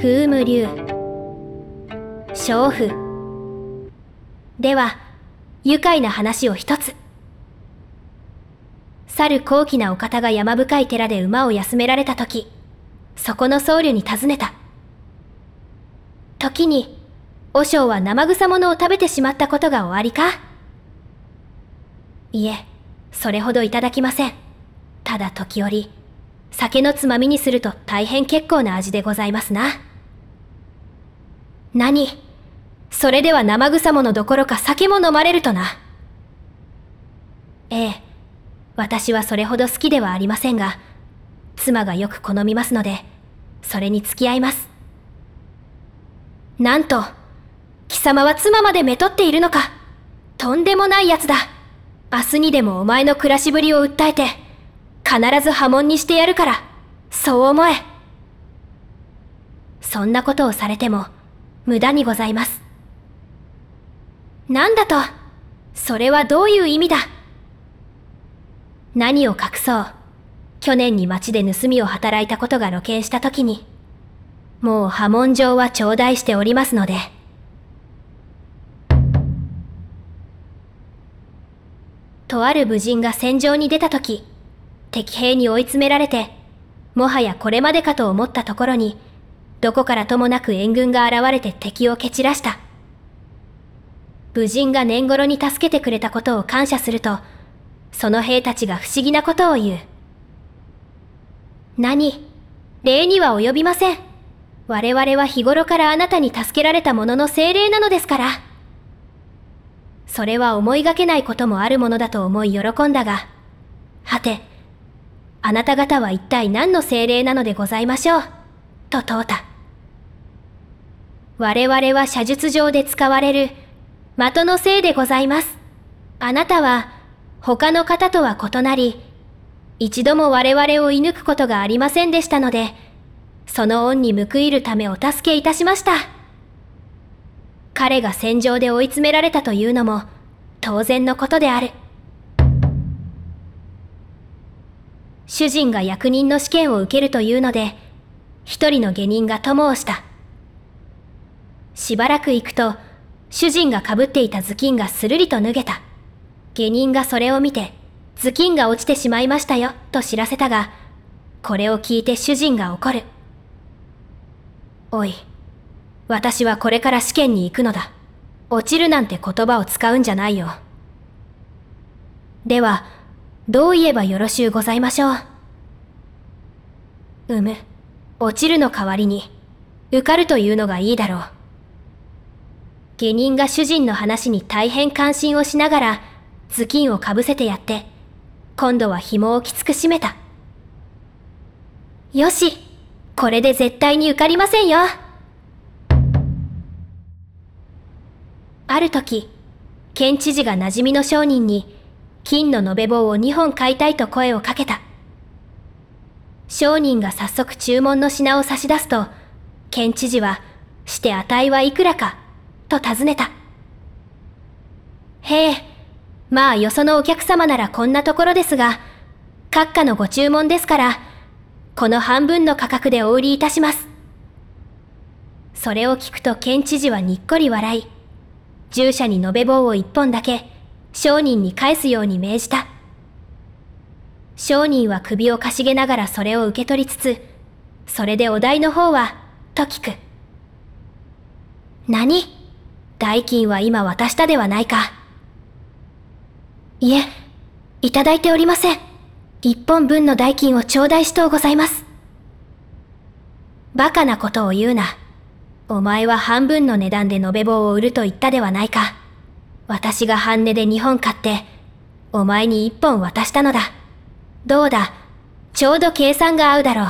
風無流。娼婦では愉快な話を一つ。去る高貴なお方が山深い寺で馬を休められた時そこの僧侶に尋ねた。時に和尚は生臭ものを食べてしまったことがおありか？いえそれほどいただきません。ただ時折酒のつまみにすると大変結構な味でございますな。何？それでは生臭ものどころか酒も飲まれるとな。ええ私はそれほど好きではありませんが妻がよく好みますのでそれに付き合います。なんと貴様は妻までめとっているのか。とんでもない奴だ。明日にでもお前の暮らしぶりを訴えて必ず破門にしてやるから。そう思え。そんなことをされても無駄にございます。なんだとそれはどういう意味だ？何を隠そう？去年に町で盗みを働いたことが露見した時にもう破門状は頂戴しておりますので。とある武人が戦場に出た時敵兵に追い詰められてもはやこれまでかと思ったところにどこからともなく援軍が現れて敵を蹴散らした。武人が年頃に助けてくれたことを感謝するとその兵たちが不思議なことを言う。何？礼には及びません。我々は日頃からあなたに助けられたものの精霊なのですから。それは思いがけないこともあるものだと思い喜んだが、はて、あなた方は一体何の精霊なのでございましょう、と問うた。我々は写術上で使われる的のせいでございます。あなたは他の方とは異なり、一度も我々を射抜くことがありませんでしたので、その恩に報いるためお助けいたしました。彼が戦場で追い詰められたというのも当然のことである。主人が役人の試験を受けるというので、一人の下人が友をした。しばらく行くと、主人がかぶっていた頭巾がするりと脱げた。下人がそれを見て、頭巾が落ちてしまいましたよ、と知らせたが、これを聞いて主人が怒る。おい。私はこれから試験に行くのだ。落ちるなんて言葉を使うんじゃないよ。では、どう言えばよろしゅうございましょう？うむ、落ちるの代わりに、受かるというのがいいだろう。下人が主人の話に大変関心をしながら、頭巾をかぶせてやって、今度は紐をきつく締めた。よし、これで絶対に受かりませんよ。ある時、県知事が馴染みの商人に、金の延べ棒を2本買いたいと声をかけた。商人が早速注文の品を差し出すと、県知事は、して値はいくらか、と尋ねた。へえ、まあよそのお客様ならこんなところですが、閣下のご注文ですから、この半分の価格でお売りいたします。それを聞くと県知事はにっこり笑い、従者に延べ棒を一本だけ商人に返すように命じた。商人は首をかしげながらそれを受け取りつつ、それでお代の方は、と聞く。何？代金は今渡したではないか。いえ、いただいておりません。一本分の代金を頂戴しとうございます。バカなことを言うな。お前は半分の値段で延べ棒を売ると言ったではないか。私が半値で2本買って、お前に1本渡したのだ。どうだ、ちょうど計算が合うだろう。